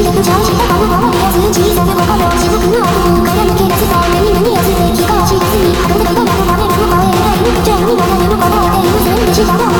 She got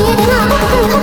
爷爷别闹公主